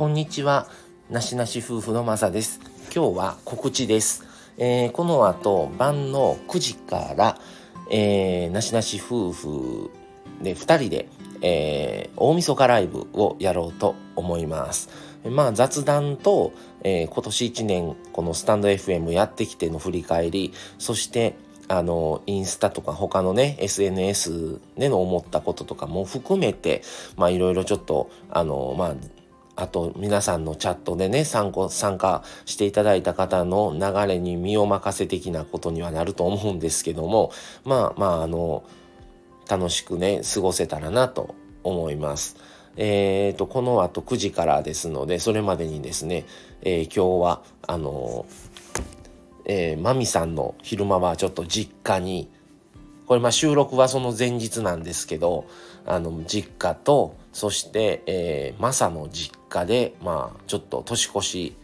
こんにちは。なしなし夫婦のまさです。今日は告知です。えー、この後、晩の9時から、えー、なしなし夫婦で2人で、えー、大晦日ライブをやろうと思います。まあ雑談と、えー、今年1年このスタンド FM やってきての振り返り、そしてあの、インスタとか他のね、SNS での思ったこととかも含めて、まあいろいろちょっと、あの、まあ、あと皆さんのチャットでね参考参加していただいた方の流れに身を任せ的なことにはなると思うんですけどもまあまああの楽しくね過ごせたらなと思います。えーと、この後9時からですのでそれまでにですね、えー、今日はあのえー、マミさんの昼間はちょっと実家にこれまあ収録はその前日なんですけどあの実家とそして、えー、マサの実家でまあちょっと年越し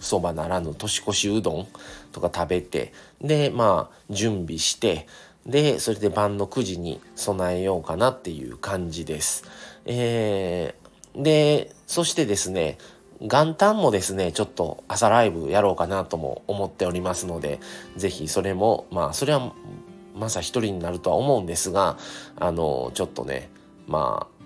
そばならぬ年越しうどんとか食べてでまあ準備してでそれで晩の9時に備えようかなっていう感じです。えー、でそしてですね元旦もですね、ちょっと朝ライブやろうかなとも思っておりますので、ぜひそれも、まあ、それはまさ一人になるとは思うんですが、あの、ちょっとね、まあ、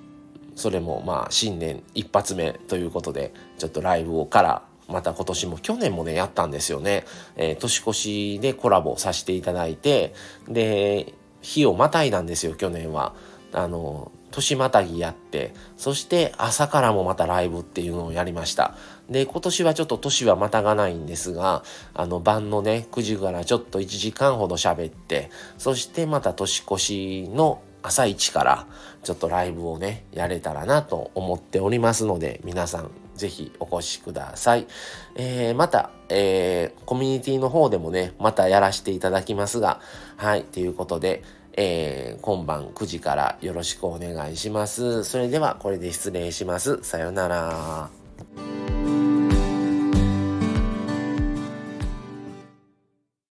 それもまあ新年一発目ということで、ちょっとライブをからまた今年も去年もねやったんですよね、えー、年越しでコラボさせていただいてで日をまたいだんですよ去年は。あの年またぎやってそして朝からもまたライブっていうのをやりました。で今年はちょっと年はまたがないんですがあの晩のね9時からちょっと1時間ほど喋ってそしてまた年越しの朝一からちょっとライブをねやれたらなと思っておりますので皆さんぜひお越しください。えー、また、えー、コミュニティの方でもね、またやらせていただきますが、はい、ということで、えー、今晩9時からよろしくお願いします。それではこれで失礼します。さようなら。